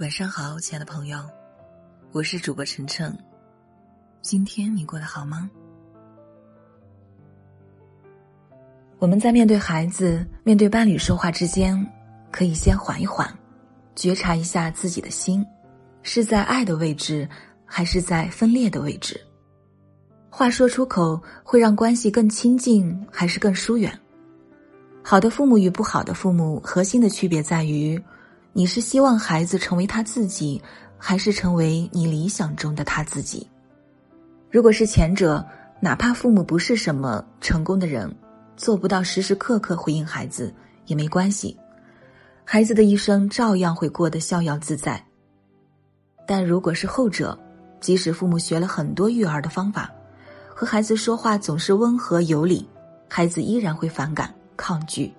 晚上好，亲爱的朋友，我是主播晨晨。今天你过得好吗？我们在面对孩子、面对伴侣说话之间，可以先缓一缓，觉察一下自己的心，是在爱的位置，还是在分裂的位置？话说出口会让关系更亲近，还是更疏远？好的父母与不好的父母，核心的区别在于。你是希望孩子成为他自己，还是成为你理想中的他自己？如果是前者，哪怕父母不是什么成功的人，做不到时时刻刻回应孩子也没关系，孩子的一生照样会过得逍遥自在。但如果是后者，即使父母学了很多育儿的方法，和孩子说话总是温和有礼，孩子依然会反感抗拒。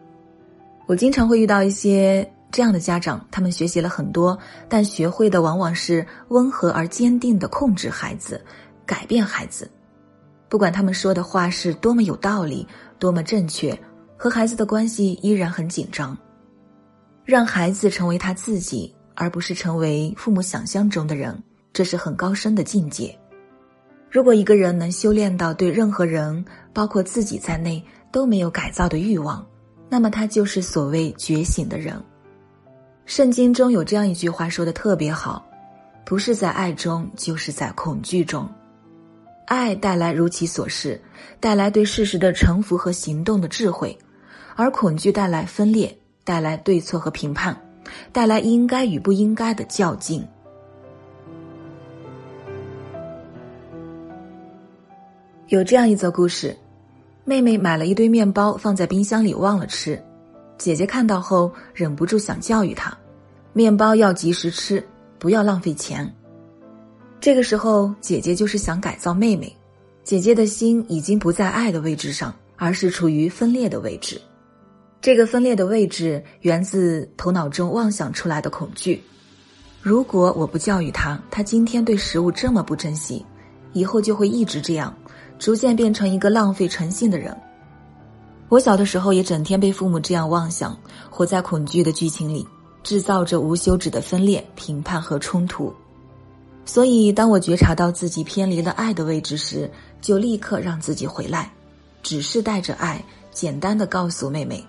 我经常会遇到一些。这样的家长，他们学习了很多，但学会的往往是温和而坚定的控制孩子，改变孩子。不管他们说的话是多么有道理，多么正确，和孩子的关系依然很紧张。让孩子成为他自己，而不是成为父母想象中的人，这是很高深的境界。如果一个人能修炼到对任何人，包括自己在内都没有改造的欲望，那么他就是所谓觉醒的人。圣经中有这样一句话说的特别好，不是在爱中，就是在恐惧中。爱带来如其所示，带来对事实的臣服和行动的智慧，而恐惧带来分裂，带来对错和评判，带来应该与不应该的较劲。有这样一则故事：妹妹买了一堆面包放在冰箱里忘了吃。姐姐看到后，忍不住想教育她：“面包要及时吃，不要浪费钱。”这个时候，姐姐就是想改造妹妹。姐姐的心已经不在爱的位置上，而是处于分裂的位置。这个分裂的位置源自头脑中妄想出来的恐惧。如果我不教育他，他今天对食物这么不珍惜，以后就会一直这样，逐渐变成一个浪费诚信的人。我小的时候也整天被父母这样妄想，活在恐惧的剧情里，制造着无休止的分裂、评判和冲突。所以，当我觉察到自己偏离了爱的位置时，就立刻让自己回来，只是带着爱，简单的告诉妹妹：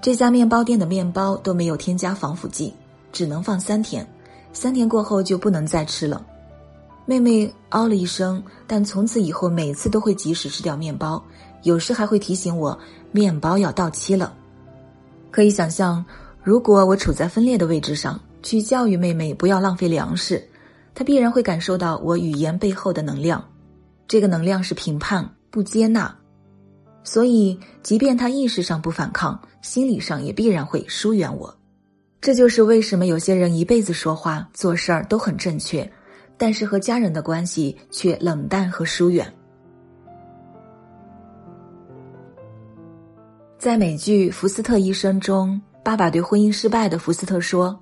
这家面包店的面包都没有添加防腐剂，只能放三天，三天过后就不能再吃了。妹妹哦了一声，但从此以后每次都会及时吃掉面包，有时还会提醒我。面包要到期了，可以想象，如果我处在分裂的位置上去教育妹妹不要浪费粮食，她必然会感受到我语言背后的能量，这个能量是评判、不接纳，所以即便她意识上不反抗，心理上也必然会疏远我。这就是为什么有些人一辈子说话做事儿都很正确，但是和家人的关系却冷淡和疏远。在美剧《福斯特医生》中，爸爸对婚姻失败的福斯特说：“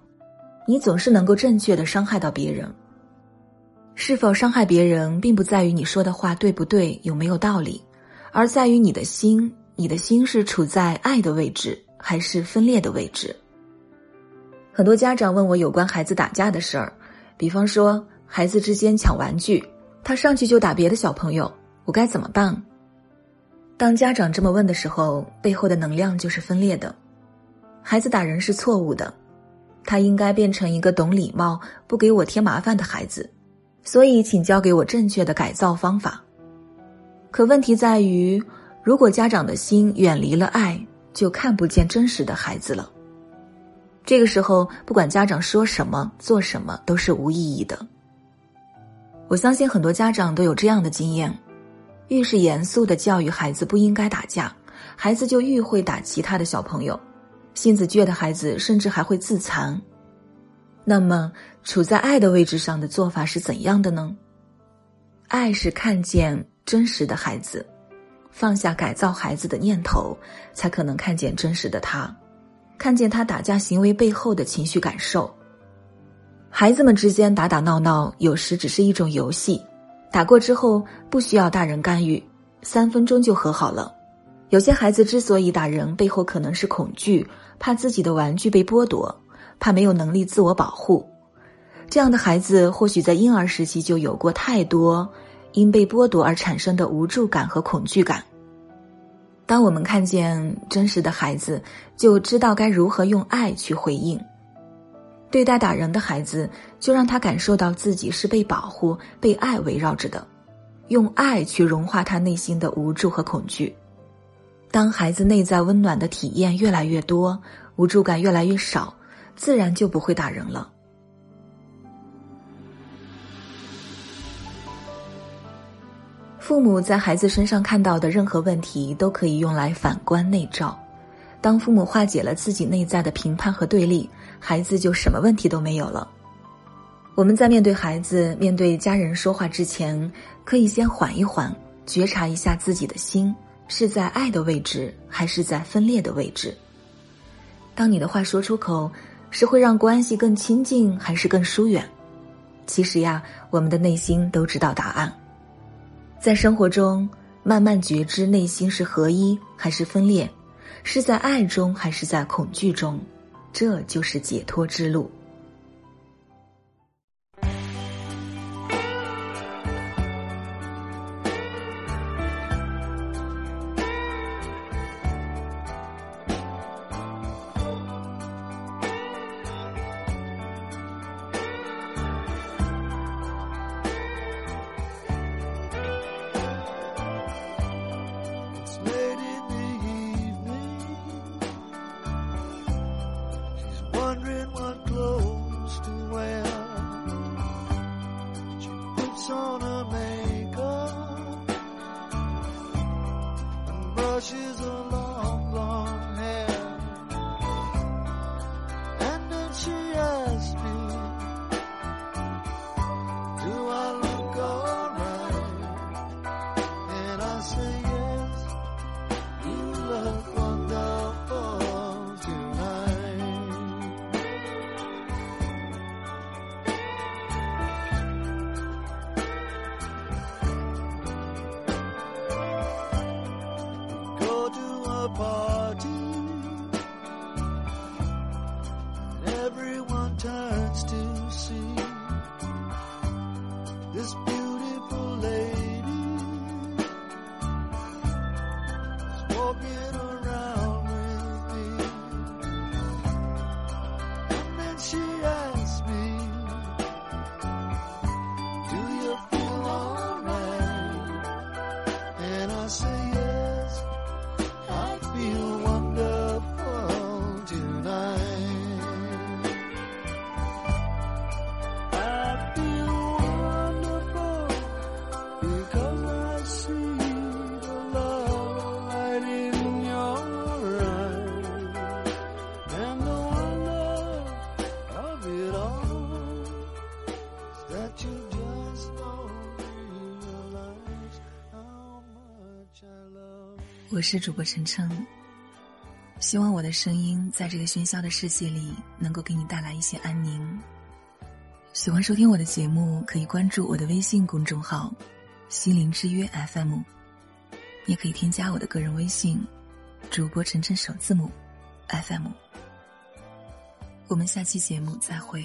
你总是能够正确的伤害到别人。是否伤害别人，并不在于你说的话对不对，有没有道理，而在于你的心。你的心是处在爱的位置，还是分裂的位置？”很多家长问我有关孩子打架的事儿，比方说孩子之间抢玩具，他上去就打别的小朋友，我该怎么办？当家长这么问的时候，背后的能量就是分裂的。孩子打人是错误的，他应该变成一个懂礼貌、不给我添麻烦的孩子。所以，请教给我正确的改造方法。可问题在于，如果家长的心远离了爱，就看不见真实的孩子了。这个时候，不管家长说什么、做什么，都是无意义的。我相信很多家长都有这样的经验。越是严肃的教育孩子不应该打架，孩子就愈会打其他的小朋友。性子倔的孩子甚至还会自残。那么，处在爱的位置上的做法是怎样的呢？爱是看见真实的孩子，放下改造孩子的念头，才可能看见真实的他，看见他打架行为背后的情绪感受。孩子们之间打打闹闹，有时只是一种游戏。打过之后不需要大人干预，三分钟就和好了。有些孩子之所以打人，背后可能是恐惧，怕自己的玩具被剥夺，怕没有能力自我保护。这样的孩子或许在婴儿时期就有过太多因被剥夺而产生的无助感和恐惧感。当我们看见真实的孩子，就知道该如何用爱去回应。对待打人的孩子，就让他感受到自己是被保护、被爱围绕着的，用爱去融化他内心的无助和恐惧。当孩子内在温暖的体验越来越多，无助感越来越少，自然就不会打人了。父母在孩子身上看到的任何问题，都可以用来反观内照。当父母化解了自己内在的评判和对立，孩子就什么问题都没有了。我们在面对孩子、面对家人说话之前，可以先缓一缓，觉察一下自己的心是在爱的位置，还是在分裂的位置。当你的话说出口，是会让关系更亲近，还是更疏远？其实呀，我们的内心都知道答案。在生活中，慢慢觉知内心是合一还是分裂，是在爱中还是在恐惧中，这就是解脱之路。Say 我是主播晨晨，希望我的声音在这个喧嚣的世界里能够给你带来一些安宁。喜欢收听我的节目，可以关注我的微信公众号“心灵之约 FM”，也可以添加我的个人微信“主播晨晨首字母 FM”。我们下期节目再会。